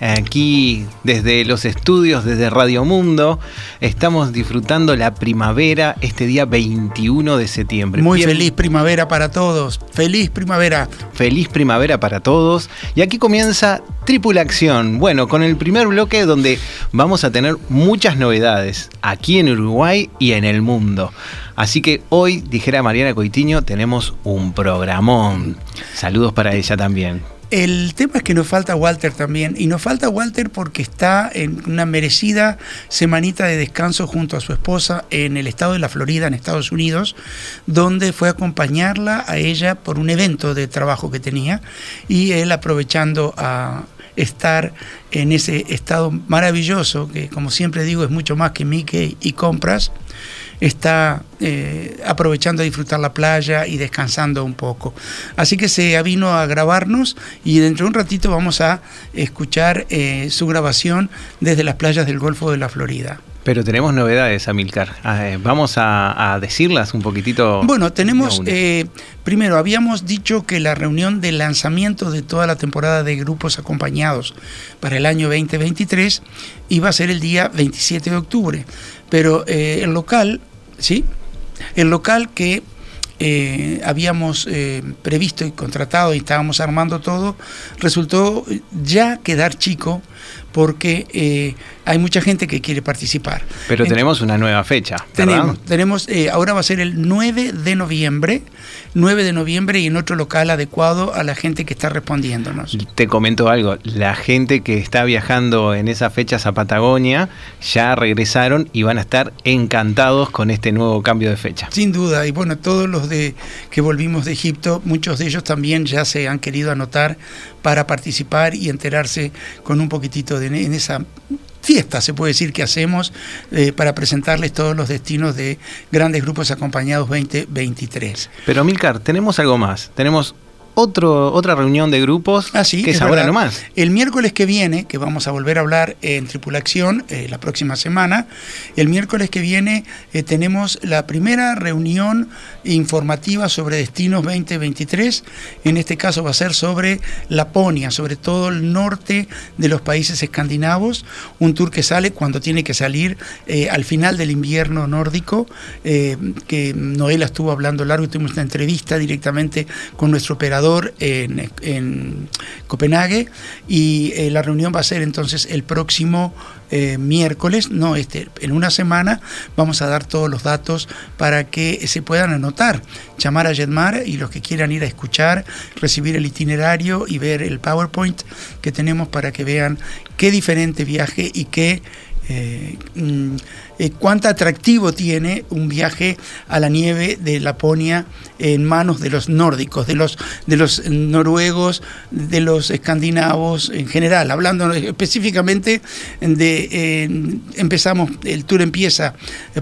aquí desde los estudios, desde Radio Mundo. Estamos disfrutando la primavera este día 21 de septiembre. Muy feliz primavera para todos. Feliz primavera. Feliz primavera para todos. Y aquí comienza Tripulación. Bueno, con el primer bloque donde vamos a tener muchas novedades aquí en Uruguay y en el mundo. Así que hoy, dijera Mariana Coitiño, tenemos un programón. Saludos para ella también. El tema es que nos falta Walter también, y nos falta Walter porque está en una merecida semanita de descanso junto a su esposa en el estado de la Florida, en Estados Unidos, donde fue a acompañarla a ella por un evento de trabajo que tenía, y él aprovechando a estar en ese estado maravilloso, que como siempre digo es mucho más que Mickey y compras, está eh, aprovechando a disfrutar la playa y descansando un poco. Así que se vino a grabarnos y dentro de un ratito vamos a escuchar eh, su grabación desde las playas del Golfo de la Florida. Pero tenemos novedades, Amilcar. Ah, eh, vamos a, decirlas un poquitito. Bueno, tenemos, primero, habíamos dicho que la reunión de lanzamiento de toda la temporada de grupos acompañados para el año 2023 iba a ser el día 27 de octubre. Pero el local ¿sí? El local que eh, habíamos eh, previsto y contratado y estábamos armando todo, resultó ya quedar chico porque eh, hay mucha gente que quiere participar. Pero tenemos una nueva fecha. Tenemos, tenemos ahora va a ser el 9 de noviembre 9 de noviembre y en otro local adecuado a la gente que está respondiéndonos. Te comento algo, la gente que está viajando en esas fechas a Patagonia ya regresaron y van a estar encantados con este nuevo cambio de fecha. Sin duda, y bueno, todos los de que volvimos de Egipto, muchos de ellos también ya se han querido anotar para participar y enterarse con un poquitito de en esa fiesta, se puede decir, que hacemos eh, para presentarles todos los destinos de grandes grupos acompañados 2023. Pero Milcar, tenemos algo más. Tenemos otro, otra reunión de grupos ah, que es, ahora nomás. El miércoles que viene, que vamos a volver a hablar en Tripulación eh, la próxima semana, el miércoles que viene eh, tenemos la primera reunión informativa sobre destinos 2023. En este caso va a ser sobre Laponia, sobre todo el norte de los países escandinavos. Un tour que sale cuando tiene que salir eh, al final del invierno nórdico, que Noela estuvo hablando largo y tuvimos una entrevista directamente con nuestro operador en, Copenhague y eh, la reunión va a ser entonces el próximo eh, miércoles, no este, en una semana vamos a dar todos los datos para que se puedan anotar, llamar a Jetmar y los que quieran ir a escuchar, recibir el itinerario y ver el PowerPoint que tenemos para que vean qué diferente viaje y qué eh, mm, eh, cuánto atractivo tiene un viaje a la nieve de Laponia en manos de los nórdicos, de los, de los noruegos, de los escandinavos en general. Hablando específicamente de, empezamos, el tour empieza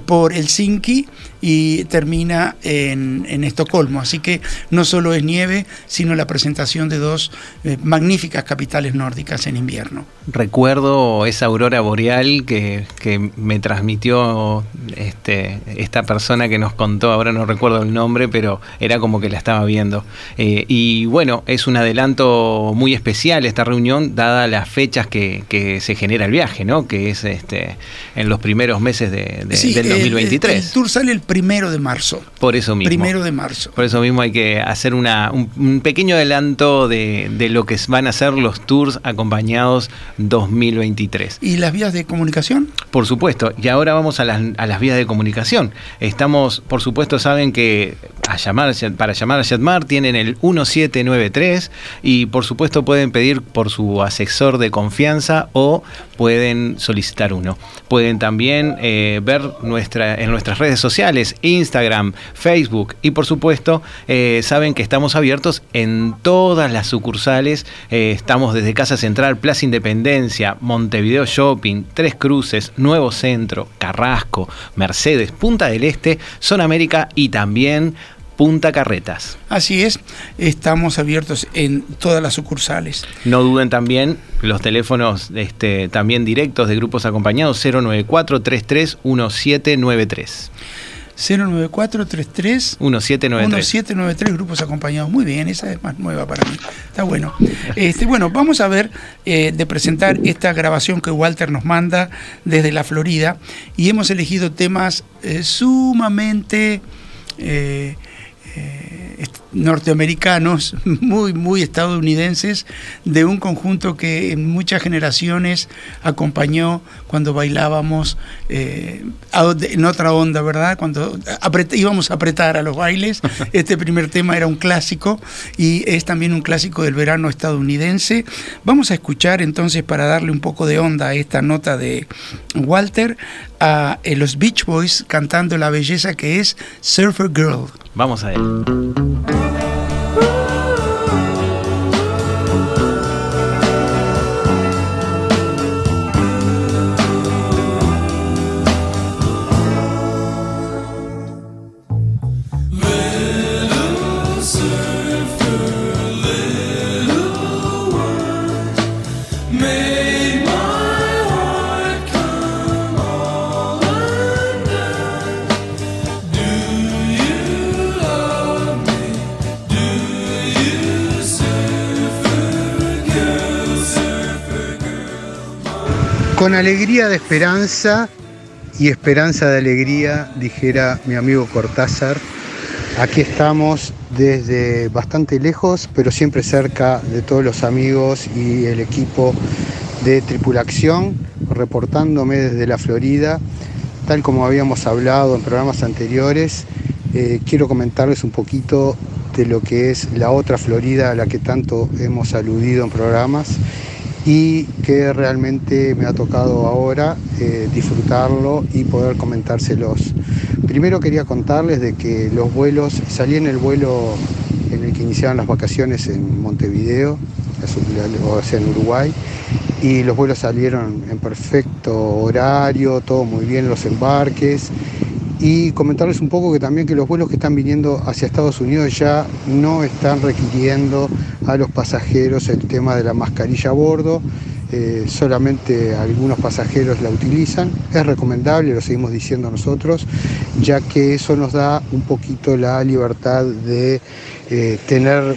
por Helsinki y termina en, Estocolmo. Así que no solo es nieve, sino la presentación de dos eh, magníficas capitales nórdicas en invierno. Recuerdo esa aurora boreal que, que me transmitió este, esta persona que nos contó, ahora no recuerdo el nombre, pero era como que la estaba viendo. Eh, y bueno, es un adelanto muy especial esta reunión, dada las fechas que, se genera el viaje, ¿no? Que es este, en los primeros meses de, del 2023. El, tour sale el primero de marzo. Por eso mismo. Primero de marzo. Por eso mismo hay que hacer una, un, pequeño adelanto de, de lo que van a ser los tours acompañados 2023. ¿Y las vías de comunicación? Por supuesto. Y ahora vamos a las, a las vías de comunicación. Estamos, por supuesto, saben que a llamar, para llamar a Jetmar tienen el 1793 y por supuesto pueden pedir por su asesor de confianza o pueden solicitar uno. Pueden también eh, ver nuestra, en nuestras redes sociales, Instagram, Facebook y por supuesto eh, saben que estamos abiertos en todas las sucursales. Eh, estamos desde Casa Central, Plaza Independencia, Montevideo Shopping, Tres Cruces, Nuevo Centro, Carrasco, Mercedes, Punta del Este, Zona América y también Punta Carretas. Así es, estamos abiertos en todas las sucursales. No duden también los teléfonos este, también directos de grupos acompañados 094 33 1793. 09433 1793 1793 grupos acompañados. Muy bien, esa es más nueva para mí. Está bueno. Este, bueno, vamos a ver eh, de presentar esta grabación que Walter nos manda desde la Florida y hemos elegido temas eh, sumamente eh, norteamericanos, muy, muy estadounidenses, de un conjunto que en muchas generaciones acompañó cuando bailábamos eh, en otra onda, ¿verdad? Cuando íbamos a apretar a los bailes. Este primer tema era un clásico y es también un clásico del verano estadounidense. Vamos a escuchar entonces, para darle un poco de onda a esta nota de Walter, a eh, los Beach Boys cantando la belleza que es Surfer Girl. Vamos a él. Con alegría de esperanza y esperanza de alegría, dijera mi amigo Cortázar, aquí estamos desde bastante lejos, pero siempre cerca de todos los amigos y el equipo de Tripulación, reportándome desde la Florida, tal como habíamos hablado en programas anteriores. Eh, quiero comentarles un poquito de lo que es la otra Florida a la que tanto hemos aludido en programas y que realmente me ha tocado ahora eh, disfrutarlo y poder comentárselos. Primero quería contarles de que los vuelos, salí en el vuelo en el que iniciaban las vacaciones en Montevideo, o sea, en Uruguay, y los vuelos salieron en perfecto horario, todo muy bien, los embarques y comentarles un poco que también que los vuelos que están viniendo hacia Estados Unidos ya no están requiriendo a los pasajeros el tema de la mascarilla a bordo, eh, solamente algunos pasajeros la utilizan. Es recomendable, lo seguimos diciendo nosotros, ya que eso nos da un poquito la libertad de eh, tener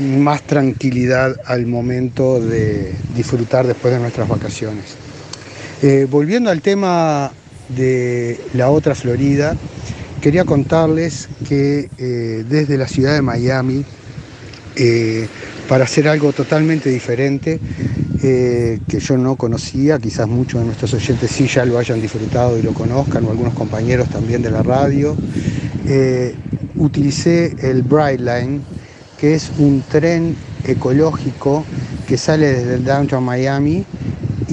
más tranquilidad al momento de disfrutar después de nuestras vacaciones. Eh, volviendo al tema de la otra Florida, quería contarles que eh, desde la ciudad de Miami, eh, para hacer algo totalmente diferente, eh, que yo no conocía, quizás muchos de nuestros oyentes sí ya lo hayan disfrutado y lo conozcan, o algunos compañeros también de la radio, utilicé el Brightline, que es un tren ecológico que sale desde el downtown Miami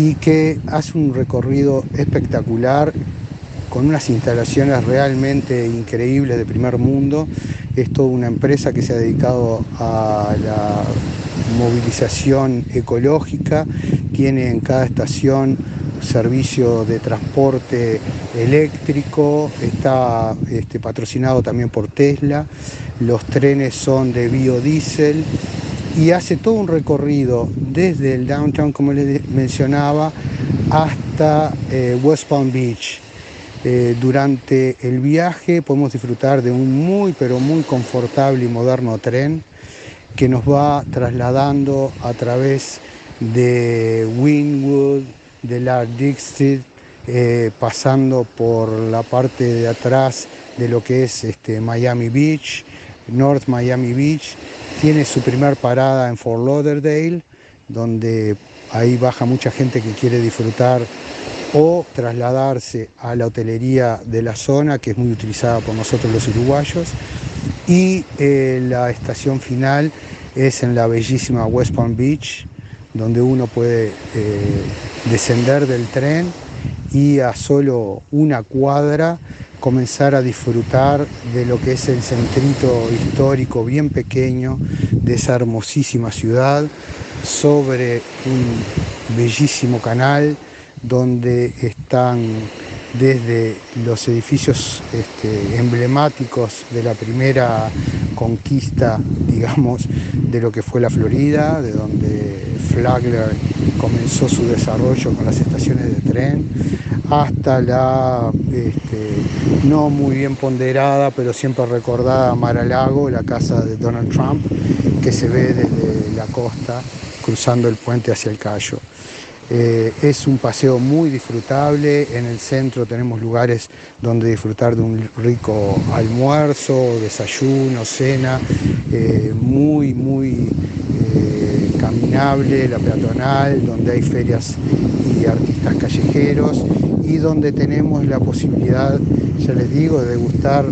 y que hace un recorrido espectacular con unas instalaciones realmente increíbles de primer mundo. Es toda una empresa que se ha dedicado a la movilización ecológica, tiene en cada estación servicio de transporte eléctrico, está este, patrocinado también por Tesla, los trenes son de biodiesel y hace todo un recorrido desde el downtown, como les mencionaba, hasta eh, West Palm Beach. Eh, durante el viaje podemos disfrutar de un muy, pero muy confortable y moderno tren que nos va trasladando a través de Wynwood, de la Dixie, eh, pasando por la parte de atrás de lo que es este, Miami Beach, North Miami Beach, tiene su primer parada en Fort Lauderdale, donde ahí baja mucha gente que quiere disfrutar o trasladarse a la hotelería de la zona, que es muy utilizada por nosotros los uruguayos. Y eh, la estación final es en la bellísima West Palm Beach, donde uno puede eh, descender del tren y a solo una cuadra comenzar a disfrutar de lo que es el centrito histórico bien pequeño de esa hermosísima ciudad sobre un bellísimo canal donde están desde los edificios este, emblemáticos de la primera conquista, digamos, de lo que fue la Florida, de donde Flagler comenzó su desarrollo con las estaciones de tren, hasta la este, no muy bien ponderada, pero siempre recordada Mar-a-Lago, la casa de Donald Trump, que se ve desde la costa cruzando el puente hacia el Cayo. Eh, es un paseo muy disfrutable, en el centro tenemos lugares donde disfrutar de un rico almuerzo, desayuno, cena, eh, muy, muy eh, caminable, la peatonal, donde hay ferias y artistas callejeros y donde tenemos la posibilidad, ya les digo, de degustar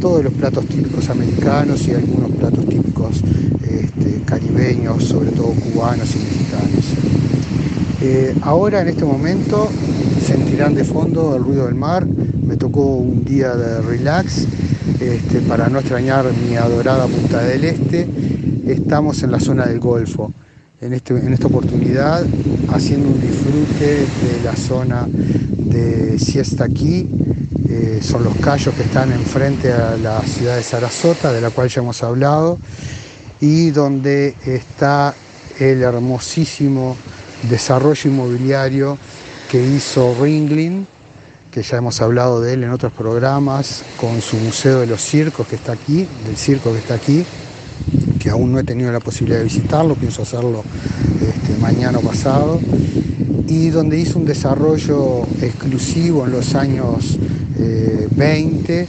todos los platos típicos americanos y algunos platos típicos este, caribeños, sobre todo cubanos y mexicanos. Eh, ahora en este momento sentirán de fondo el ruido del mar. Me tocó un día de relax este, para no extrañar mi adorada Punta del Este. Estamos en la zona del Golfo. En, este, esta oportunidad haciendo un disfrute de la zona de Siesta aquí. Eh, son los callos que están enfrente a la ciudad de Sarasota, de la cual ya hemos hablado, y donde está el hermosísimo desarrollo inmobiliario que hizo Ringling, que ya hemos hablado de él en otros programas, con su Museo de los Circos que está aquí, del circo que está aquí, que aún no he tenido la posibilidad de visitarlo, pienso hacerlo este, mañana pasado, y donde hizo un desarrollo exclusivo en los años 20, eh,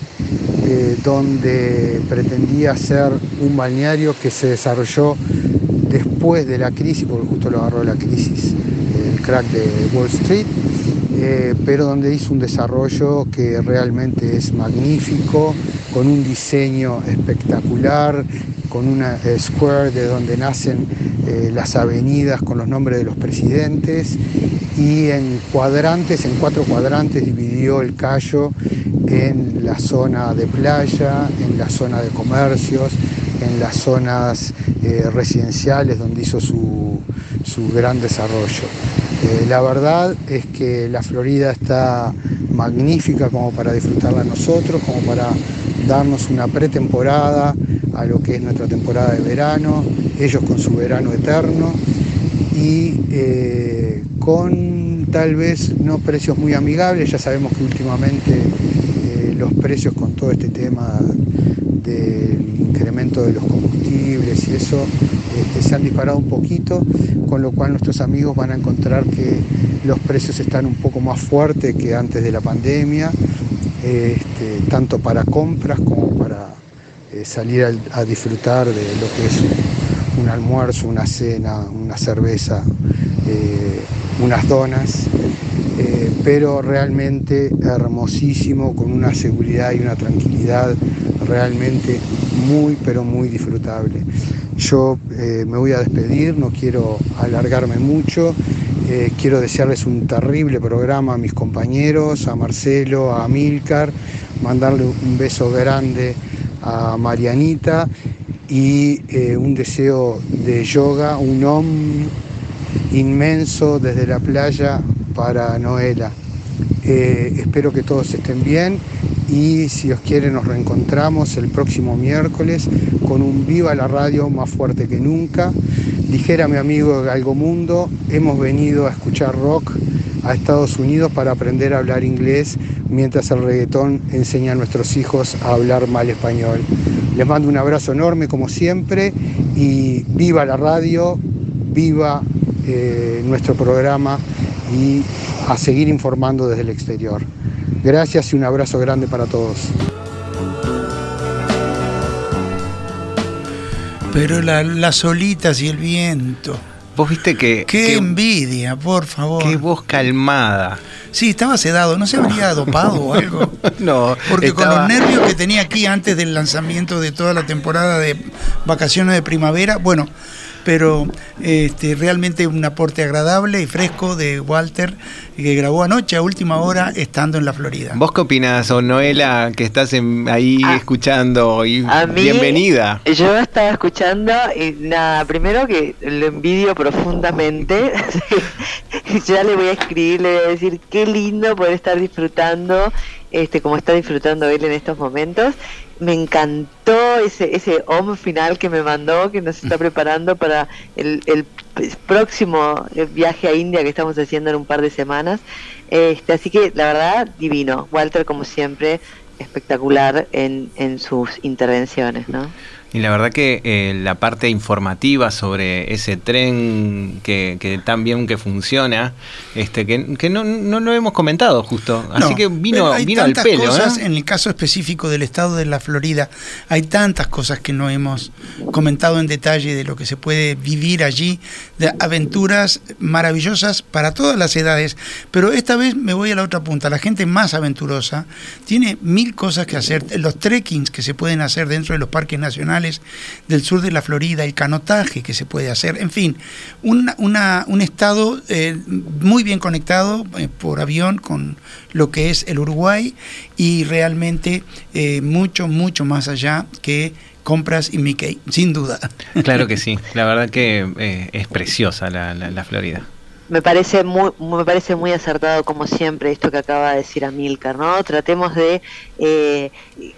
eh, donde pretendía hacer un balneario que se desarrolló después de la crisis, porque justo lo agarró la crisis, el crack de Wall Street, eh, pero donde hizo un desarrollo que realmente es magnífico, con un diseño espectacular, con una square de donde nacen eh, las avenidas con los nombres de los presidentes y en cuadrantes, en cuatro cuadrantes dividió el Cayo en la zona de playa, en la zona de comercios, en las zonas eh, residenciales donde hizo su, gran desarrollo. Eh, la verdad es que la Florida está magnífica como para disfrutarla nosotros, como para darnos una pretemporada a lo que es nuestra temporada de verano, ellos con su verano eterno y eh, con tal vez no precios muy amigables, ya sabemos que últimamente los precios con todo este tema del incremento de los combustibles y eso este, se han disparado un poquito, con lo cual nuestros amigos van a encontrar que los precios están un poco más fuertes que antes de la pandemia, este, tanto para compras como para eh, salir a, disfrutar de lo que es un, almuerzo, una cena, una cerveza, eh, unas donas. Eh, pero realmente hermosísimo, con una seguridad y una tranquilidad realmente muy, pero muy disfrutable. Yo eh, me voy a despedir, no quiero alargarme mucho, eh, quiero desearles un terrible programa a mis compañeros, a Marcelo, a Amilcar, mandarle un beso grande a Marianita y un deseo de yoga, un om inmenso desde la playa para Noela. Eh, espero que todos estén bien y si os quiere nos reencontramos el próximo miércoles con un Viva la Radio más fuerte que nunca. Dijera mi amigo Galgo Mundo, hemos venido a escuchar rock a Estados Unidos para aprender a hablar inglés mientras el reggaetón enseña a nuestros hijos a hablar mal español. Les mando un abrazo enorme como siempre y viva la radio, viva eh, nuestro programa y a seguir informando desde el exterior. Gracias y un abrazo grande para todos. Pero las olitas y el viento. Vos viste que. Qué envidia, por favor. Qué voz calmada. Sí, estaba sedado, no se habría dopado o algo. no. Porque con los nervios que tenía aquí antes del lanzamiento de toda la temporada de vacaciones de primavera, bueno, pero este, realmente un aporte agradable y fresco de Walter que grabó anoche a última hora estando en la Florida. ¿Vos qué opinas, o Noela, que estás ahí ah, escuchando? Y bienvenida. Yo estaba escuchando y nada, primero que lo envidio profundamente. ya le voy a escribir, le voy a decir qué lindo poder estar disfrutando este, como está disfrutando él en estos momentos. Me encantó ese, ese home final que me mandó, que nos está preparando para el, el próximo viaje a India que estamos haciendo en un par de semanas. Este, así que la verdad, divino. Walter, como siempre, espectacular en, en sus intervenciones, ¿no? Y la verdad que eh, la parte informativa sobre ese tren que, que tan bien que funciona, este, que, que no, no, lo hemos comentado justo. Así que vino, hay vino al pelo. Cosas, En el caso específico del estado de la Florida, hay tantas cosas que no hemos comentado en detalle de lo que se puede vivir allí, de aventuras maravillosas para todas las edades. Pero esta vez me voy a la otra punta. La gente más aventurosa tiene mil cosas que hacer. Los trekkings que se pueden hacer dentro de los parques nacionales del sur de la Florida, el canotaje que se puede hacer, en fin, un estado eh, muy bien conectado eh, por avión con lo que es el Uruguay y realmente eh, mucho, mucho más allá que compras y Mickey, sin duda. Claro que sí, la verdad que es preciosa la Florida me parece muy me parece muy acertado como siempre esto que acaba de decir Amilcar no tratemos de eh,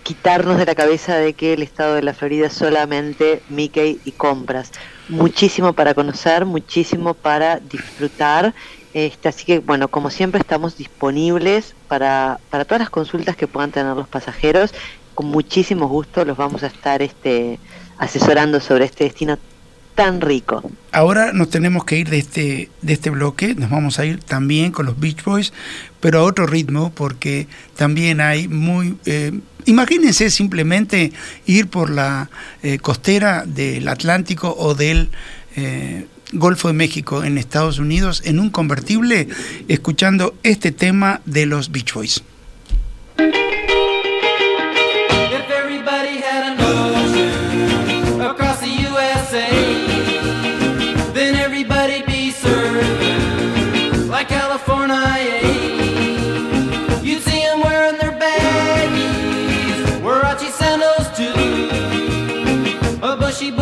quitarnos de la cabeza de que el estado de la Florida es solamente Mickey y compras. Muchísimo para conocer muchísimo para disfrutar este, así que bueno como siempre estamos disponibles para para todas las consultas que puedan tener los pasajeros. Con muchísimo gusto los vamos a estar este asesorando sobre este destino tan rico. Ahora nos tenemos que ir de este, de este bloque, nos vamos a ir también con los Beach Boys, pero a otro ritmo, porque también hay muy... Eh, imagínense simplemente ir por la eh, costera del Atlántico o del... Eh, Golfo de México en Estados Unidos en un convertible escuchando este tema de los Beach Boys.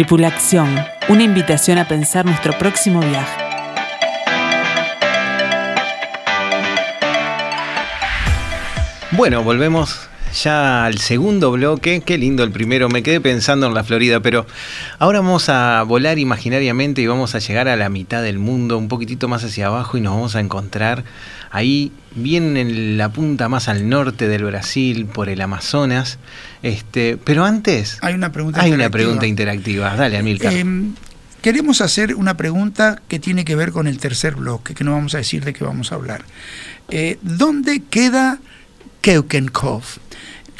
Tripulación, una invitación a pensar nuestro próximo viaje. Bueno, volvemos ya al segundo bloque. Qué lindo el primero. Me quedé pensando en la Florida, pero ahora vamos a volar imaginariamente y vamos a llegar a la mitad del mundo, un poquitito más hacia abajo y nos vamos a encontrar ahí bien en la punta más al norte del Brasil, por el Amazonas. Este, pero antes hay una pregunta. Hay una pregunta interactiva. Dale, Amilcar. Em, queremos hacer una pregunta que tiene que ver con el tercer bloque, que no vamos a decir de qué vamos a hablar. Eh, ¿Dónde queda Keukenhof.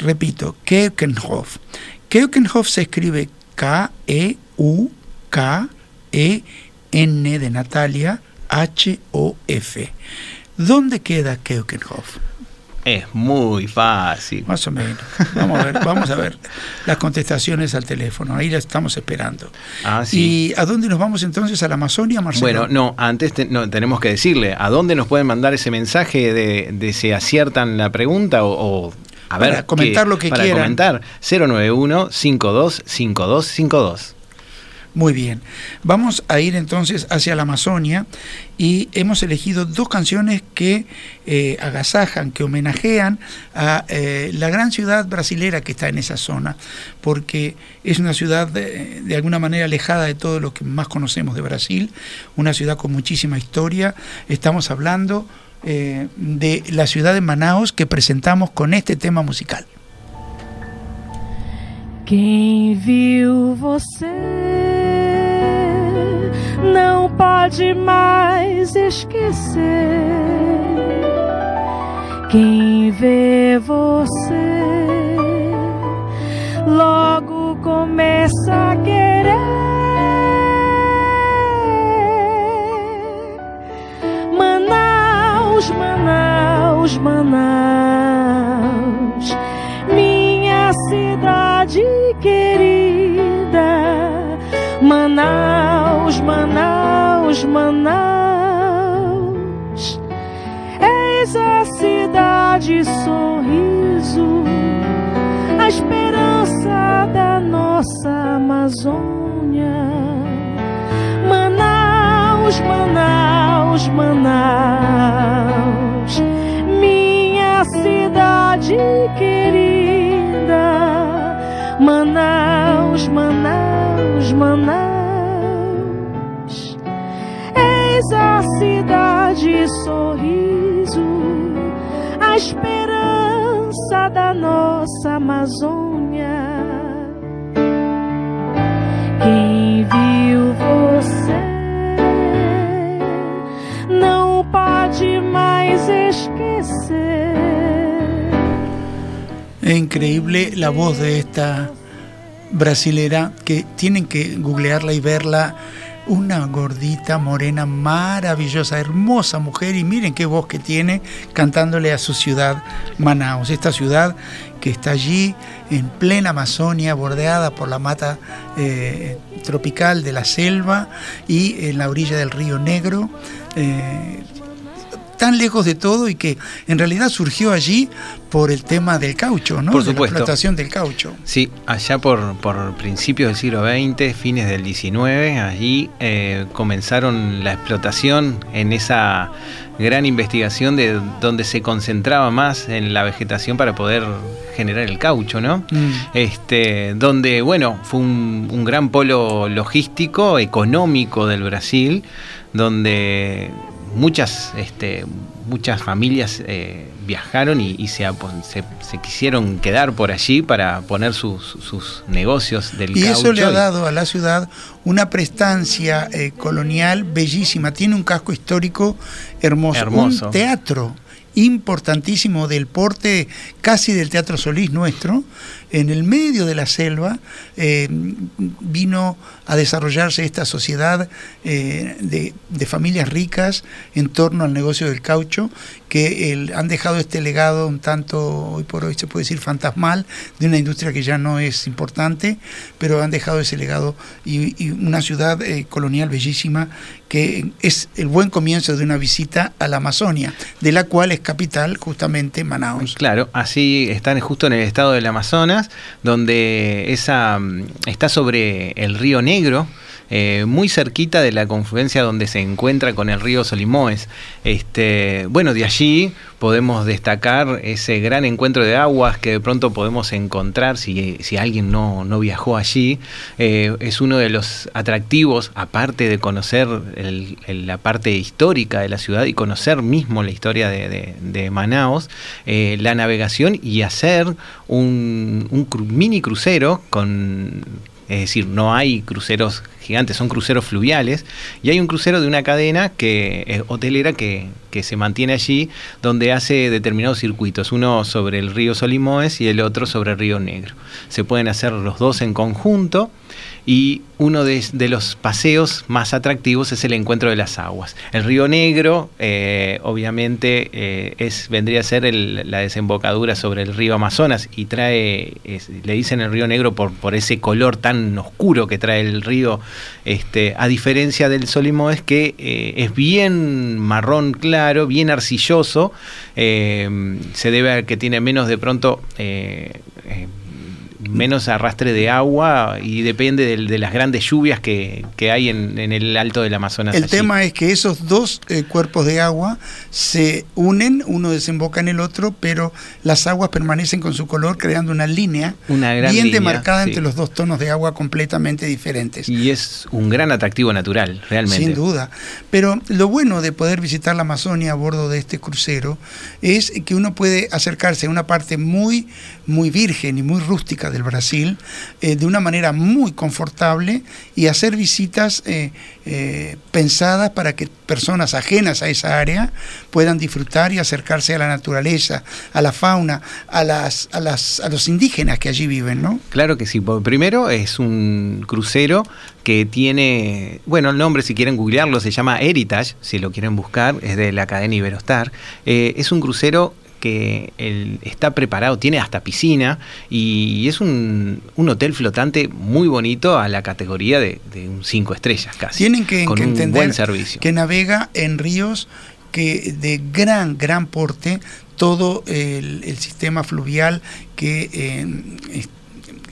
Repito, Keukenhof. Keukenhof se escribe K-E-U-K-E-N de Natalia H-O-F. ¿Dónde queda Keukenhof? Es muy fácil. Más o menos. Vamos a ver, vamos a ver las contestaciones al teléfono. Ahí la estamos esperando. Ah, ¿Y a dónde nos vamos entonces? ¿A la Amazonia, Marcelo? Bueno, no, antes no, tenemos que decirle, ¿a dónde nos pueden mandar ese mensaje de, de si aciertan la pregunta o, a ver, para comentar lo que para quieran. comentar 091 525252. Muy bien. Vamos a ir entonces hacia la Amazonia y hemos elegido dos canciones que eh, agasajan, que homenajean a eh, la gran ciudad brasilera que está en esa zona, porque es una ciudad de, de, alguna manera alejada de todo lo que más conocemos de Brasil, una ciudad con muchísima historia. Estamos hablando eh, de la ciudad de Manaus que presentamos con este tema musical. Quem viu você não pode mais esquecer. Quem vê você logo começa Manaus, Manaus, Manaus, minha cidade querida. Manaus, Manaus, Manaus, eis a cidade sorriso, a esperança da nossa Amazônia. Manaus, Manaus, Manaus, querida. Manaus, Manaus, Manaus, eis a cidade sorriso, a esperança da nossa Amazônia. Increíble la voz de esta brasilera que tienen que googlearla y verla. Una gordita, morena, maravillosa, hermosa mujer y miren qué voz que tiene cantándole a su ciudad Manaus, esta ciudad que está allí en plena Amazonia, bordeada por la mata eh, tropical de la selva y en la orilla del río Negro. Eh, tan lejos de todo y que en realidad surgió allí por el tema del caucho, ¿no? Por De supuesto. la explotación del caucho. Sí, allá por, por principios del siglo XX, fines del XIX, allí eh, comenzaron la explotación en esa gran investigación de donde se concentraba más en la vegetación para poder generar el caucho, ¿no? Mm. Este, donde, bueno, fue un, un gran polo logístico, económico del Brasil, donde muchas, este, muchas familias eh, viajaron y, y se, se, se quisieron quedar por allí para poner sus, sus negocios del Y eso le ha dado a la ciudad una prestancia eh, colonial bellísima. Tiene un casco histórico hermoso. Hermoso. Un teatro importantísimo del porte casi del Teatro Solís nuestro, en el medio de la selva, eh, vino a desarrollarse esta sociedad eh, de, familias ricas en torno al negocio del caucho, que han dejado este legado un tanto, hoy por hoy se puede decir fantasmal, de una industria que ya no es importante, pero han dejado ese legado y, y una ciudad eh, colonial bellísima que es el buen comienzo de una visita a la Amazonia, de la cual es capital justamente Manaus. Claro, así están justo en el estado del Amazonas, donde esa mm, está sobre el río Negro, eh, muy cerquita de la confluencia donde se encuentra con el río Solimoes. Este, bueno, de allí podemos destacar ese gran encuentro de aguas que de pronto podemos encontrar si, si alguien no, no viajó allí. Eh, es uno de los atractivos, aparte de conocer la parte histórica de la ciudad y conocer mismo la historia de, de- Manaos, eh, la navegación y hacer un, mini crucero con es decir, no hay cruceros gigantes, son cruceros fluviales. Y hay un crucero de una cadena que es hotelera que, que se mantiene allí, donde hace determinados circuitos, uno sobre el río Solimoes y el otro sobre el río Negro. Se pueden hacer los dos en conjunto. Y uno de, los paseos más atractivos es el encuentro de las aguas. El río Negro, eh, obviamente, eh, es, vendría a ser la desembocadura sobre el río Amazonas y trae, le dicen el río Negro por, por ese color tan oscuro que trae el río, este, a diferencia del Solimo es que eh, es bien marrón claro, bien arcilloso, eh, se debe a que tiene menos de pronto... menos arrastre de agua y depende del- de, las grandes lluvias que, que hay en, en el alto del Amazonas. El allí. tema es que esos dos eh, cuerpos de agua se unen, uno desemboca en el otro, pero las aguas permanecen con su color creando una línea Una gran bien línea, demarcada sí. entre los dos tonos de agua completamente diferentes. Y es un gran atractivo natural, realmente. Sin duda. Pero lo bueno de poder visitar la Amazonia a bordo de este crucero es que uno puede acercarse a una parte muy, muy virgen y muy rústica del Brasil eh, de una manera muy confortable y hacer visitas eh, eh, pensadas para que personas ajenas a esa área puedan disfrutar y acercarse a la naturaleza, a la fauna, a, las, a, las, a los indígenas que allí viven, ¿no? Claro que sí. Primero es un crucero que tiene, bueno, el nombre si quieren googlearlo se llama Heritage, si lo quieren buscar, es de la cadena Iberostar. Eh, es un crucero que el- está preparado, tiene hasta piscina y es un, un hotel flotante muy bonito a la categoría de, de un 5 estrellas casi. Tienen que, con que un entender buen servicio. que navega en ríos que de gran, gran porte, todo el, el sistema fluvial que eh,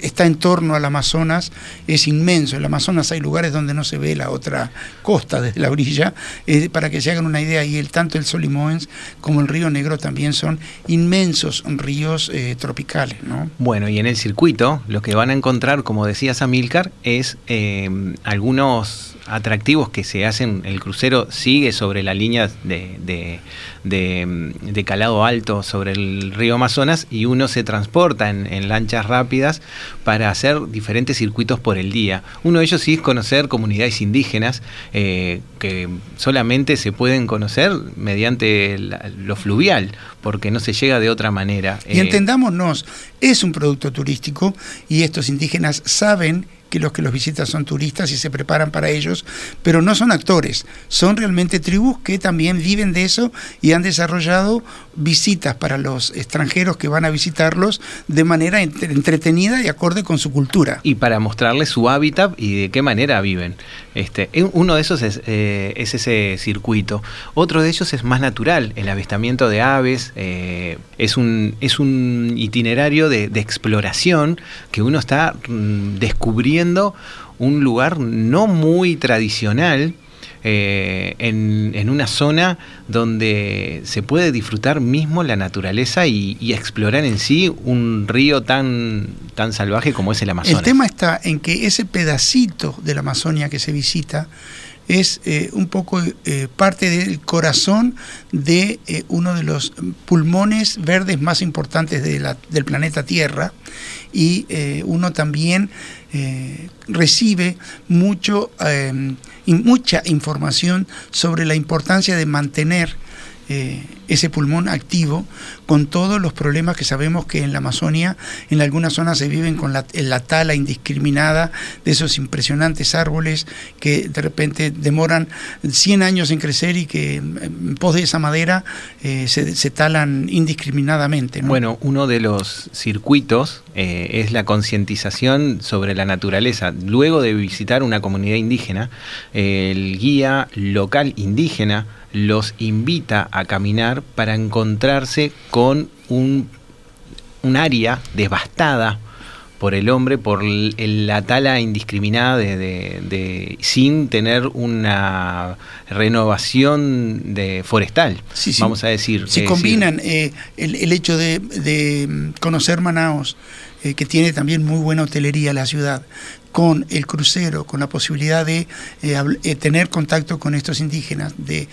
está en torno al Amazonas es inmenso. En el Amazonas hay lugares donde no se ve la otra costa desde la orilla. Eh, para que se hagan una idea, y el, tanto el Solimoens como el Río Negro también son inmensos ríos eh, tropicales. ¿no? Bueno, y en el circuito lo que van a encontrar, como decías Amilcar, es eh, algunos atractivos que se hacen, el crucero sigue sobre la línea de- de, de calado alto sobre el río Amazonas y uno se transporta en, en lanchas rápidas para hacer diferentes circuitos por el día. Uno de ellos sí es conocer comunidades indígenas eh, que solamente se pueden conocer mediante la- lo fluvial, porque no se llega de otra manera. Y Eh, entendámonos, es un producto turístico y estos indígenas saben que los que los visitan son turistas y se preparan para ellos, pero no son actores, son realmente tribus que también viven de eso y han desarrollado visitas para los extranjeros que van a visitarlos de manera entre- entretenida y acorde con su cultura. y para mostrarles su hábitat y de qué manera viven. Este, uno de esos es, eh, es ese circuito. Otro de ellos es más natural, el avistamiento de aves. eh, es, un, es un itinerario de, de exploración que uno está mm, descubriendo un lugar no muy tradicional. eh, en, en una zona donde se puede disfrutar mismo la naturaleza y, explorar en sí un río tan, tan salvaje como es el Amazonas. El tema está en que ese pedacito de la Amazonia que se visita es eh, un poco eh, parte del corazón de uno de los pulmones verdes más importantes del planeta Tierra y uno también eh, recibe mucho, eh, mucha información sobre la importancia de mantener eh, ese pulmón activo con todos los problemas que sabemos que en la Amazonia, en algunas zonas se viven con la, tala indiscriminada de esos impresionantes árboles que de repente demoran 100 años en crecer y que en pos de esa madera eh, se, talan indiscriminadamente. ¿no? Bueno, uno de los circuitos eh, es la concientización sobre la naturaleza. Luego de visitar una comunidad indígena, el guía local indígena los invita a caminar para encontrarse con un, un área devastada por el hombre por la tala indiscriminada de, de- de- sin tener una renovación de forestal Sí, sí. vamos a decir Si combinan eh, el, el hecho de, de, mm, conocer Manaos, eh, que tiene también muy buena hotelería la ciudad, con el crucero, con la posibilidad de eh, eh, tener contacto con estos indígenas, de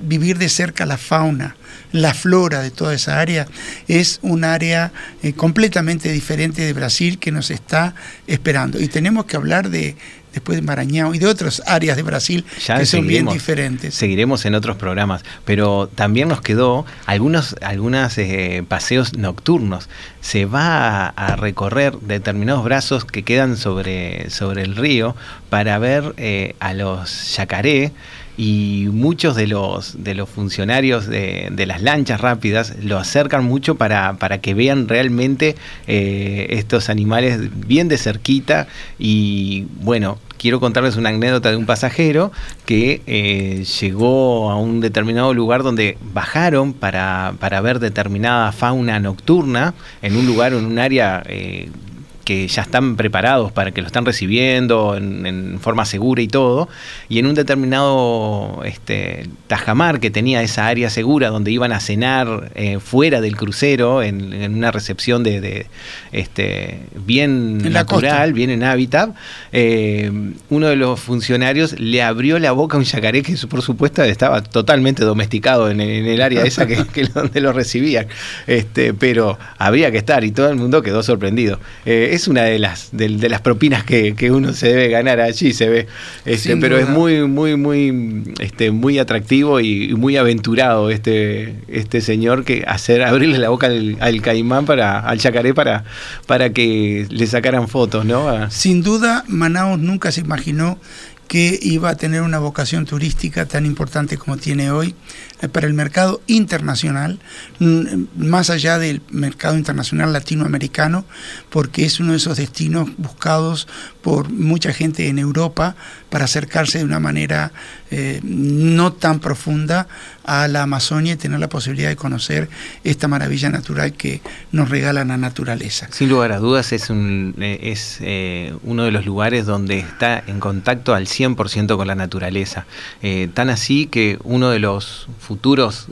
vivir de cerca la fauna, la flora de toda esa área, es un área eh, completamente diferente de Brasil que nos está esperando. Y tenemos que hablar de después de Maranhão y de otras áreas de Brasil Ya que son bien diferentes. Seguiremos en otros programas, pero también nos quedó algunos algunas, eh, paseos nocturnos. Se va a, a recorrer determinados brazos que quedan sobre, sobre el río para ver eh, a los yacaré y muchos de los de los funcionarios de, de las lanchas rápidas lo acercan mucho para, para que vean realmente eh, estos animales bien de cerquita. Y bueno quiero contarles una anécdota de un pasajero que eh, llegó a un determinado lugar donde bajaron para, para ver determinada fauna nocturna en un lugar en un área eh, que ya están preparados para que lo están recibiendo en, en forma segura y todo, y en un determinado este, tajamar que tenía esa área segura donde iban a cenar eh, fuera del crucero, en, en una recepción de, de, este, bien En natural, bien en hábitat, eh, uno de los funcionarios le abrió la boca a un yacaré que por supuesto estaba totalmente domesticado en, en el área esa que, que donde lo recibían. Este, pero habría que estar y todo el mundo quedó sorprendido. Eh, es una de las, de, de las propinas que, que uno se debe ganar allí, se ve. Este, pero es muy, muy, muy, este, muy atractivo y, muy aventurado este, este señor que hacer, abrirle la boca al, al caimán para, al yacaré para, para que le sacaran fotos, ¿no? Sin duda, Manaus nunca se imaginó que iba a tener una vocación turística tan importante como tiene hoy eh, para el mercado internacional, más allá del mercado internacional latinoamericano, porque es uno de esos destinos buscados por mucha gente en Europa para acercarse de una manera eh, no tan profunda a la Amazonia y tener la posibilidad de conocer esta maravilla natural que nos regala la naturaleza. Sin lugar a dudas es, un, eh, es eh, uno de los lugares donde está en contacto al 100% con la naturaleza. Tan así que uno de los futuros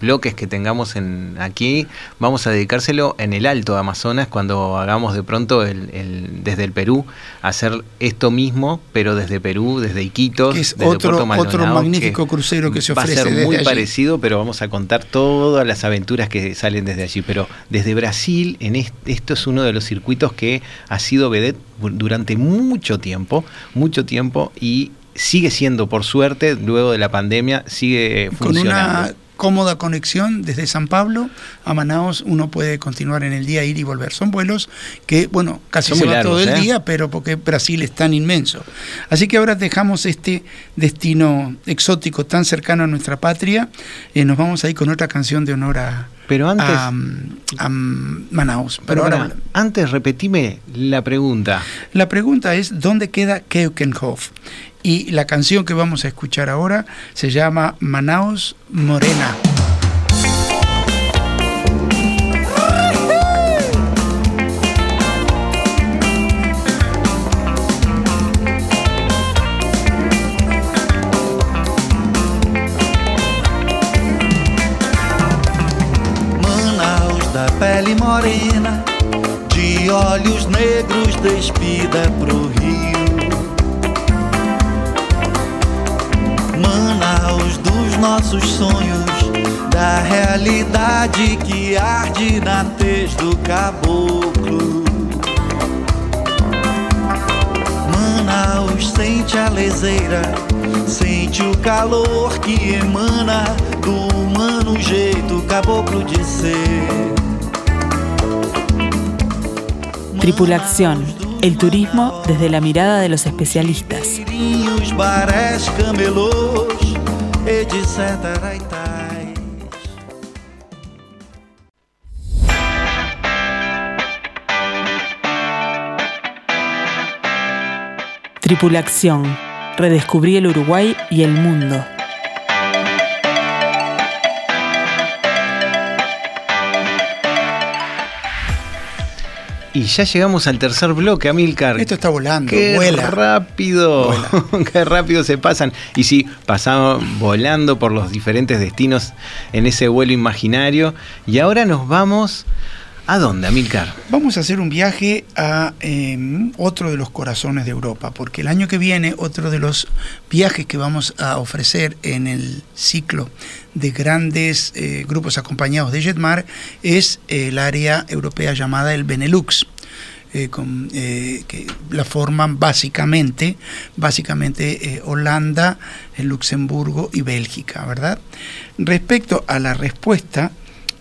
bloques que tengamos en, aquí vamos a dedicárselo en el Alto de Amazonas cuando hagamos de pronto el, el- desde el Perú hacer esto mismo, pero desde Perú, desde Iquitos, Que es desde otro- Puerto otro Maldonado, magnífico crucero que se va a ofrece ser desde muy allí. parecido, pero vamos a contar todas las aventuras que salen desde allí. Pero desde Brasil, en est- esto es uno de los circuitos que ha sido vedette durante mucho tiempo, mucho tiempo y sigue siendo, por suerte, luego de la pandemia, sigue Con funcionando. una cómoda conexión desde San Pablo a Manaos, uno puede continuar en el día, ir y volver. Son vuelos que, bueno, casi Son se va todo el ¿eh? día, pero porque Brasil es tan inmenso. Así que ahora dejamos este destino exótico tan cercano a nuestra patria, eh, nos vamos a ir con otra canción de honor a, Pero antes, a, a Manaus. Pero Bárbara, ahora antes repetime la pregunta. La pregunta es, ¿dónde queda Keukenhof? Y la canción que vamos a escuchar ahora se llama Manaus Morena. Manaus da pele morena, de olhos negros despida pro rio. Nossos sonhos, da realidade que arde na tez do caboclo. Manaus sente a leseira, sente o calor que emana do humano jeito caboclo de ser. Tripulación, el turismo desde la mirada de los especialistas. Tripulación, redescubrí el Uruguay y el mundo. Y ya llegamos al tercer bloque, Amilcar. Esto está volando, Qué vuela. rápido, qué rápido se pasan. Y sí, pasamos volando por los diferentes destinos en ese vuelo imaginario. Y ahora nos vamos. ¿A dónde, Amilcar? Vamos a hacer un viaje a eh, otro de los corazones de Europa, porque el año que viene otro de los viajes que vamos a ofrecer en el ciclo de grandes eh, grupos acompañados de Jetmar es eh, el área europea llamada el Benelux. eh, que la forman básicamente, básicamente eh, Holanda, Luxemburgo y Bélgica, ¿verdad? Respecto a la respuesta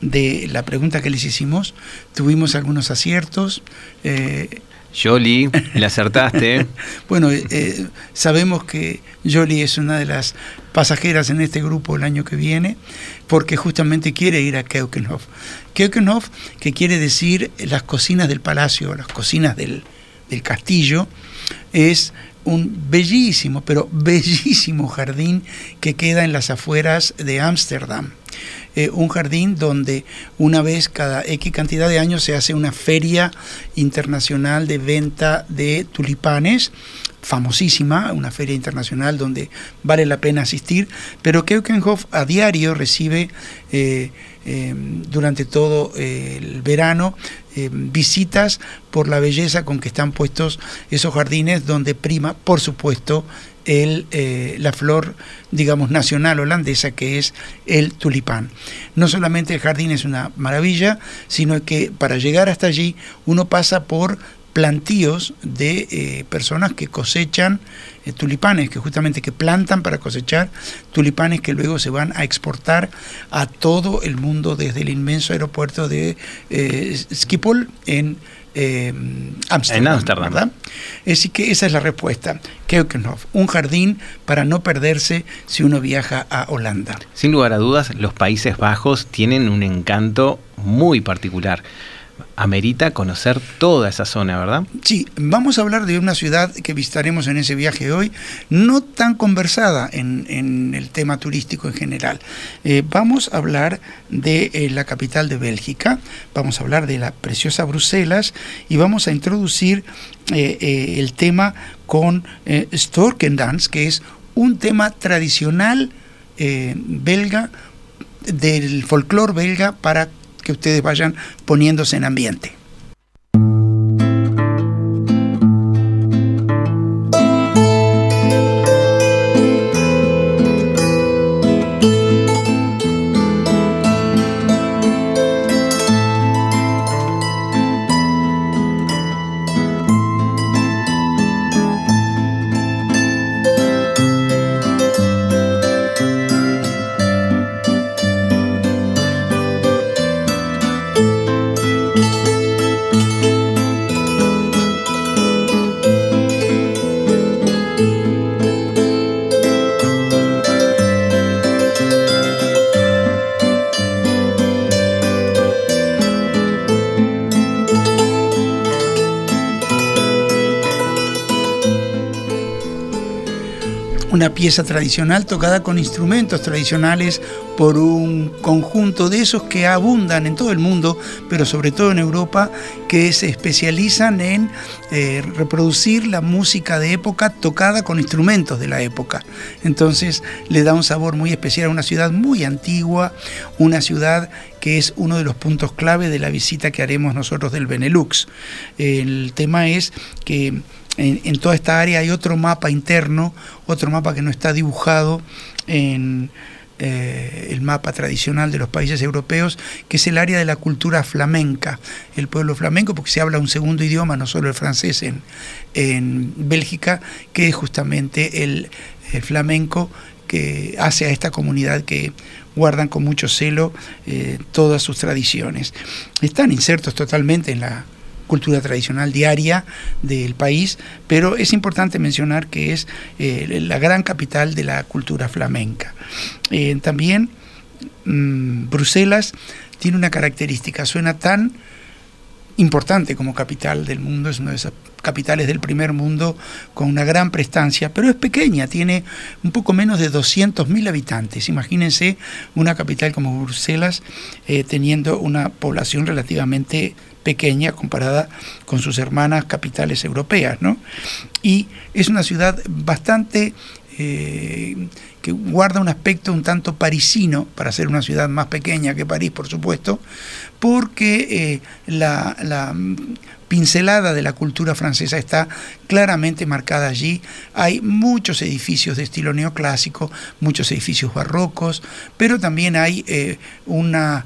de la pregunta que les hicimos, tuvimos algunos aciertos. eh, Jolly, le acertaste. bueno, eh, sabemos que Jolie es una de las pasajeras en este grupo el año que viene, porque justamente quiere ir a Keukenhof. Keukenhof, que quiere decir las cocinas del palacio, las cocinas del, del castillo, es un bellísimo, pero bellísimo jardín que queda en las afueras de Ámsterdam. Eh, un jardín donde una vez cada X cantidad de años se hace una feria internacional de venta de tulipanes famosísima, una feria internacional donde vale la pena asistir, pero Keukenhof a diario recibe eh, eh, durante todo eh, el verano visitas por la belleza con que están puestos esos jardines donde prima, por supuesto, el, la flor, digamos, nacional holandesa, que es el tulipán. No solamente el jardín es una maravilla, sino que para llegar hasta allí uno pasa por plantíos de eh, personas que cosechan eh, tulipanes, que justamente que plantan para cosechar tulipanes que luego se van a exportar a todo el mundo desde el inmenso aeropuerto de eh, en Ámsterdam, ¿verdad? Así que esa es la respuesta. Keukenhof, un jardín para no perderse si uno viaja a Holanda. Sin lugar a dudas, los Países Bajos tienen un encanto muy particular amerita conocer toda esa zona, ¿verdad? Sí, vamos a hablar de una ciudad que visitaremos en ese viaje hoy, no tan conversada en, el tema turístico en general. Eh, vamos a hablar de eh, la capital de Bélgica, vamos a hablar de la preciosa Bruselas y vamos a introducir eh, el tema con Storkendans, que es un tema tradicional belga del folclore belga para que ustedes vayan poniéndose en ambiente. Pieza tradicional tocada con instrumentos tradicionales por un conjunto de esos que abundan en todo el mundo, pero sobre todo en Europa, que se especializan en eh, reproducir la música de época tocada con instrumentos de la época. Entonces le da un sabor muy especial a una ciudad muy antigua, una ciudad que es uno de los puntos clave de la visita que haremos nosotros del Benelux. El tema es que en, toda esta área hay otro mapa interno, otro mapa que no está dibujado en eh, el mapa tradicional de los países europeos, que es el área de la cultura flamenca, el pueblo flamenco, porque se habla un segundo idioma, no solo el francés en, en Bélgica, que es justamente el, flamenco que hace a esta comunidad que guardan con mucho celo eh, todas sus tradiciones. Están insertos totalmente en la cultura tradicional diaria del país, pero es importante mencionar que es eh, la gran capital de la cultura flamenca. Eh, también mm, Bruselas tiene una característica, suena tan importante como capital del mundo, es una de esas capitales del primer mundo con una gran prestancia, pero es pequeña, tiene un poco menos de 200.000 habitantes. Imagínense una capital como Bruselas eh, teniendo una población relativamente pequeña comparada con sus hermanas capitales europeas, ¿no? Y es una ciudad bastante eh, que guarda un aspecto un tanto parisino, para ser una ciudad más pequeña que París, por supuesto, porque eh, la, pincelada de la cultura francesa está claramente marcada allí. Hay muchos edificios de estilo neoclásico, muchos edificios barrocos, pero también hay eh, una,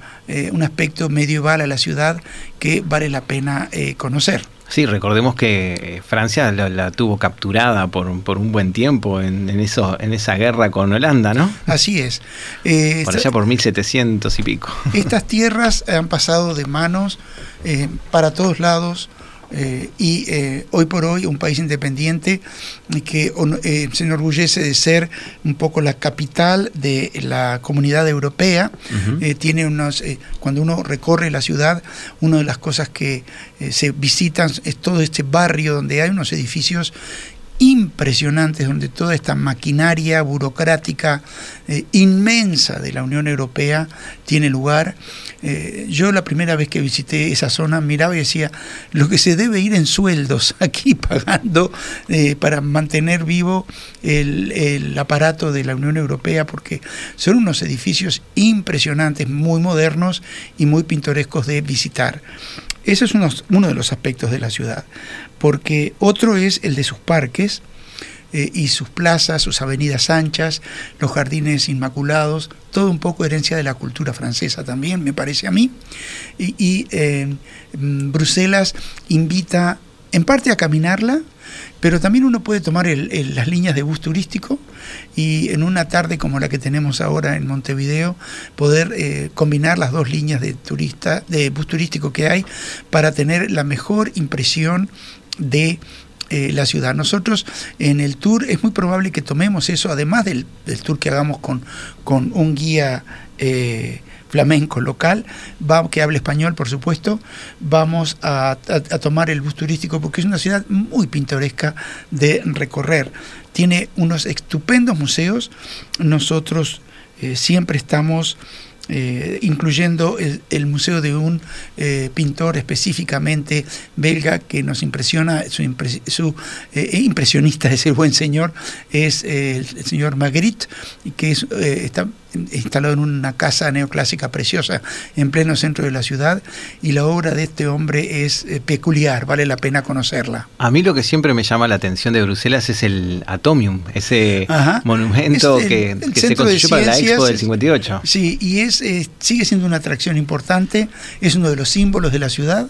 un aspecto medieval a la ciudad que vale la pena conocer. Sí, recordemos que eh, Francia la, tuvo capturada por, por, un buen tiempo en, en, eso, en esa guerra con Holanda, ¿no? Así es. Eh, por allá por 1700 y pico. Estas tierras han pasado de manos eh, para todos lados eh, y eh, hoy por hoy un país independiente que eh, se enorgullece de ser un poco la capital de la comunidad europea. tiene unos, cuando uno recorre la ciudad, una de las cosas que se visitan es todo este barrio donde hay unos edificios impresionantes donde toda esta maquinaria burocrática eh, inmensa de la Unión Europea tiene lugar. Eh, yo la primera vez que visité esa zona miraba y decía, lo que se debe ir en sueldos aquí pagando eh, para mantener vivo el, aparato de la Unión Europea, porque son unos edificios impresionantes, muy modernos y muy pintorescos de visitar. Ese es uno de los aspectos de la ciudad, porque otro es el de sus parques, eh, y sus plazas, sus avenidas anchas, los jardines inmaculados, todo un poco herencia de la cultura francesa también, me parece a mí. Y, eh, mm, Bruselas invita en parte a caminarla, pero también uno puede tomar las líneas de bus turístico y en una tarde como la que tenemos ahora en Montevideo, poder eh, combinar las dos líneas de turista, de bus turístico que hay para tener la mejor impresión de eh, la ciudad. Nosotros en el tour es muy probable que tomemos eso, además del, tour que hagamos con, con un guía eh, flamenco local, que hable español, por supuesto, vamos a tomar el bus turístico porque es una ciudad muy pintoresca de recorrer. Tiene unos estupendos museos. Nosotros eh, siempre estamos eh, incluyendo el, el museo de un eh, pintor específicamente belga que nos impresiona, su, impre- su, eh, impresionista es el buen señor, es eh, el, señor Magritte, que es, eh, está instalado en una casa neoclásica preciosa en pleno centro de la ciudad y la obra de este hombre es eh, peculiar, vale la pena conocerla. A mí lo que siempre me llama la atención de Bruselas es el Atomium, ese Ajá. monumento Es el- que, el que se construyó para la Expo del es- 58. Sí, y es, eh, sigue siendo una atracción importante, es uno de los símbolos de la ciudad,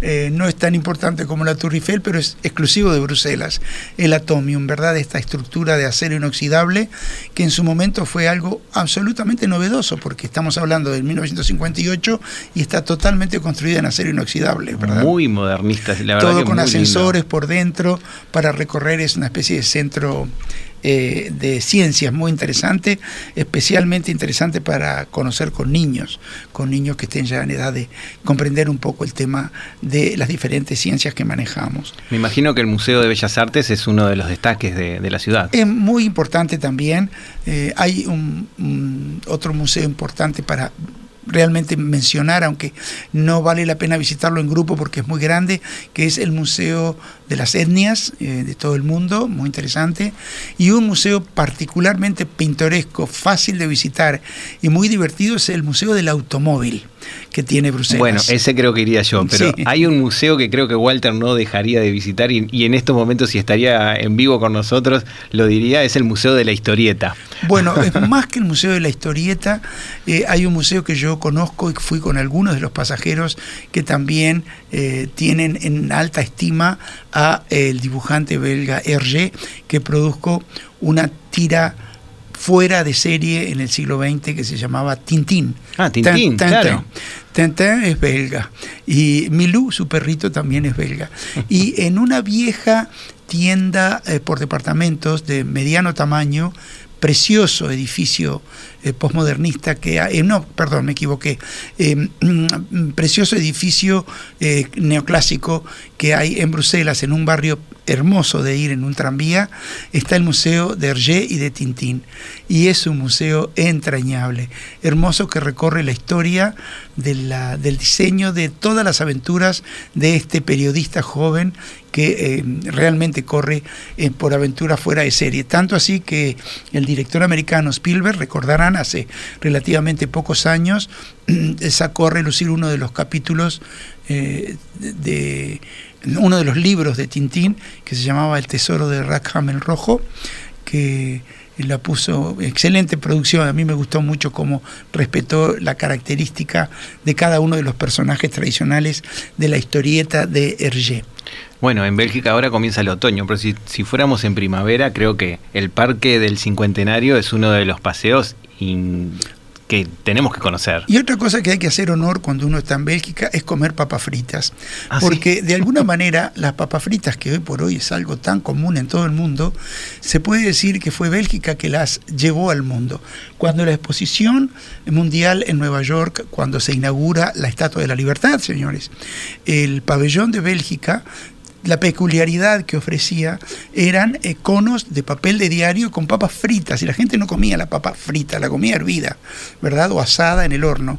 eh, no es tan importante como la Tour Eiffel, pero es exclusivo de Bruselas, el Atomium, ¿verdad? Esta estructura de acero inoxidable que en su momento fue algo absolutamente novedoso, porque estamos hablando del 1958 y está totalmente construida en acero inoxidable, ¿verdad? Muy modernistas, la verdad todo que con lindo. ascensores por dentro para recorrer es una especie de centro eh, de ciencias muy interesante, especialmente interesante para conocer con niños, con niños que estén ya en edad de comprender un poco el tema de las diferentes ciencias que manejamos. Me imagino que el Museo de Bellas Artes es uno de los destaques de, de la ciudad. Es muy importante también, eh, hay un, un otro museo importante para realmente mencionar, aunque no vale la pena visitarlo en grupo porque es muy grande, que es el Museo de las Etnias eh, de todo el mundo, muy interesante, y un museo particularmente pintoresco, fácil de visitar y muy divertido es el Museo del Automóvil que tiene Bruselas. Bueno, ese creo que iría yo, pero Sí. hay un museo que creo que Walter no dejaría de visitar y, y en estos momentos si estaría en vivo con nosotros lo diría, es el Museo de la Historieta. Bueno, es más que el Museo de la Historieta, eh, hay un museo que yo conozco y fui con algunos de los pasajeros que también eh, tienen en alta estima a el dibujante belga Hergé, que produjo una tira fuera de serie en el siglo XX que se llamaba Tintín. Ah, Tintín, Tin- claro. Tintín es belga y Milou, su perrito, también es belga. Y en una vieja tienda eh, por departamentos de mediano tamaño, precioso edificio eh, postmodernista que eh, no, perdón, me equivoqué, eh, mm, precioso edificio eh, neoclásico que hay en Bruselas, en un barrio hermoso de ir en un tranvía, está el Museo de Hergé y de Tintín. Y es un museo entrañable, hermoso que recorre la historia de la- del diseño de todas las aventuras de este periodista joven que eh, realmente corre por aventuras fuera de serie. Tanto así que el director americano Spielberg, recordarán, hace relativamente pocos años, sacó a relucir uno de los capítulos eh, de, uno de los libros de Tintín que se llamaba El Tesoro de Rackham el Rojo, que la puso excelente producción. A mí me gustó mucho cómo respetó la característica de cada uno de los personajes tradicionales de la historieta de Hergé. Bueno, en Bélgica ahora comienza el otoño, pero si, si fuéramos en primavera, creo que el Parque del Cincuentenario es uno de los paseos in- que tenemos que conocer. Y otra cosa que hay que hacer honor cuando uno está en Bélgica es comer papas fritas. Ah, ¿sí? porque de alguna manera las papas fritas, que hoy por hoy es algo tan común en todo el mundo, se puede decir que fue Bélgica que las llevó al mundo. Cuando la exposición mundial en Nueva York, cuando se inaugura la Estatua de la Libertad, señores, el pabellón de Bélgica la peculiaridad que ofrecía eran eh, conos de papel de diario con papas fritas y la gente no comía la papa frita, la comía hervida, ¿verdad? O asada en el horno,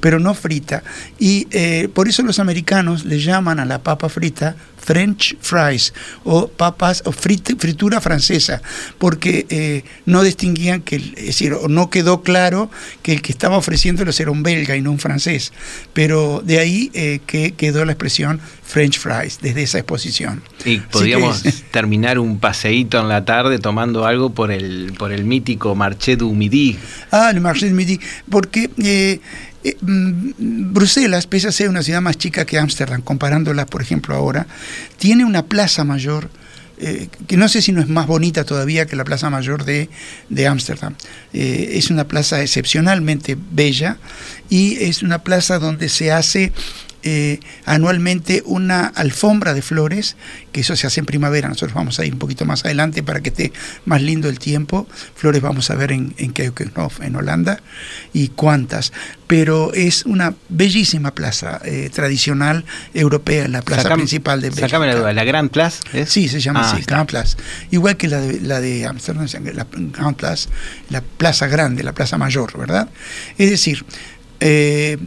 pero no frita. Y eh, por eso los americanos le llaman a la papa frita French fries o papas o fritura francesa, porque eh, no distinguían que, es decir, no quedó claro que el que estaba ofreciéndolos era un belga y no un francés, pero de ahí eh, que quedó la expresión French fries, desde esa exposición. Y podríamos terminar un paseíto en la tarde tomando algo por el, por el mítico Marché du Midi. Ah, el Marché du Midi, porque... Eh, eh, mm, Bruselas, pese a ser una ciudad más chica que Ámsterdam, comparándola, por ejemplo, ahora, tiene una plaza mayor eh, que no sé si no es más bonita todavía que la Plaza Mayor de Ámsterdam. Eh, es una plaza excepcionalmente bella y es una plaza donde se hace eh, anualmente una alfombra de flores, que eso se hace en primavera, nosotros vamos a ir un poquito más adelante para que esté más lindo el tiempo, flores vamos a ver en, en Keukenhof, en Holanda, y cuántas, pero es una bellísima plaza eh, tradicional europea, la plaza principal de Bélgica. la duda, ¿la Grand Place? Sí, se llama ah, así, Grand Place, igual que la de, la de Amsterdam, la Grand Place, la plaza grande, la plaza mayor, ¿verdad? Es decir, eh,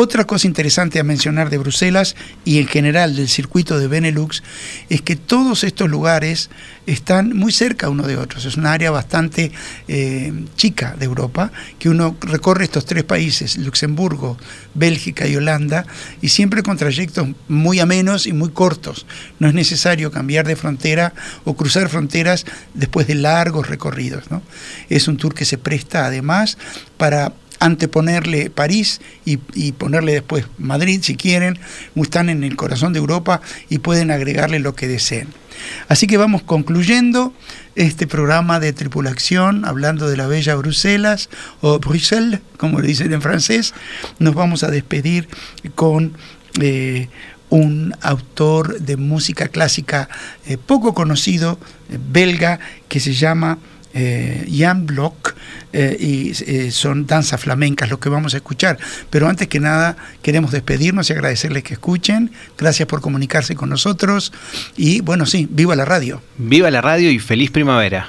otra cosa interesante a mencionar de Bruselas y en general del circuito de Benelux es que todos estos lugares están muy cerca uno de otros. Es una área bastante eh, chica de Europa, que uno recorre estos tres países, Luxemburgo, Bélgica y Holanda, y siempre con trayectos muy amenos y muy cortos. No es necesario cambiar de frontera o cruzar fronteras después de largos recorridos. Es un tour que se presta además para anteponerle París y, ponerle después Madrid si quieren, están en el corazón de Europa y pueden agregarle lo que deseen. Así que vamos concluyendo este programa de tripulación, hablando de la bella Bruselas o Bruxelles, como le dicen en francés. Nos vamos a despedir con eh, un autor de música clásica eh, poco conocido, eh, belga, que se llama eh, Jan Block eh, y eh, son danzas flamencas lo que vamos a escuchar. Pero antes que nada queremos despedirnos y agradecerles que escuchen. Gracias por comunicarse con nosotros y bueno, sí, viva la radio. Viva la radio y feliz primavera.